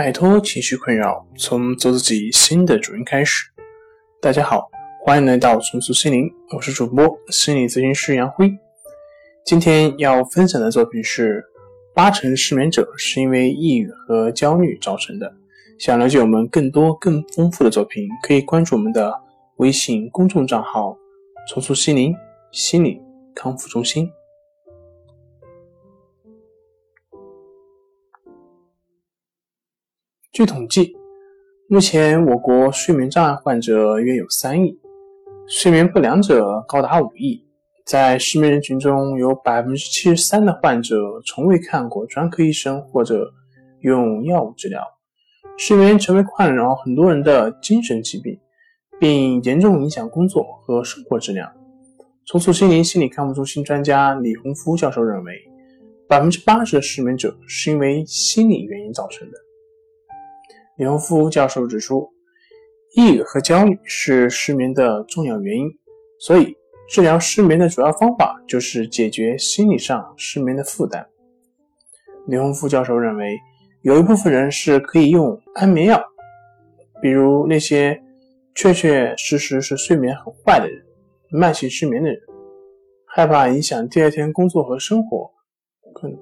摆脱情绪困扰，从做自己新的主人开始。大家好，欢迎来到重塑心灵，我是主播心理咨询师杨辉。今天要分享的作品是：八成失眠者是因为抑郁和焦虑造成的。想了解我们更多更丰富的作品，可以关注我们的微信公众账号“重塑心灵心理康复中心”。据统计，目前我国睡眠障碍患者约有三亿，睡眠不良者高达五亿。在失眠人群中，有百分之七十三的患者从未看过专科医生或者用药物治疗。失眠成为困扰很多人的精神疾病，并严重影响工作和生活质量。重塑心灵心理康复中心专家李洪夫教授认为，百分之八十的失眠者是因为心理原因造成的。李洪夫教授指出，抑郁和焦虑是失眠的重要原因，所以治疗失眠的主要方法就是解决心理上失眠的负担。李洪夫教授认为，有一部分人是可以用安眠药，比如那些确确实实是睡眠很坏的人、慢性失眠的人，害怕影响第二天工作和生活，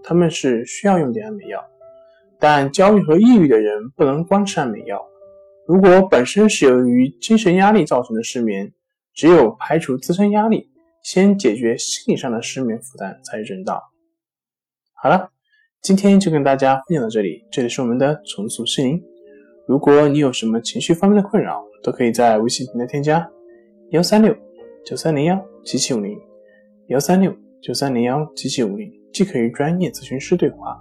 他们是需要用点安眠药。但焦虑和抑郁的人不能光吃安眠药。如果本身是由于精神压力造成的失眠，只有排除自身压力，先解决心理上的失眠负担才是正道。好了，今天就跟大家分享到这里。这里是我们的重塑心灵。如果你有什么情绪方面的困扰，都可以在微信平台添加幺三六九三零幺七七五零幺三六九三零幺七七五零，既可与专业咨询师对话。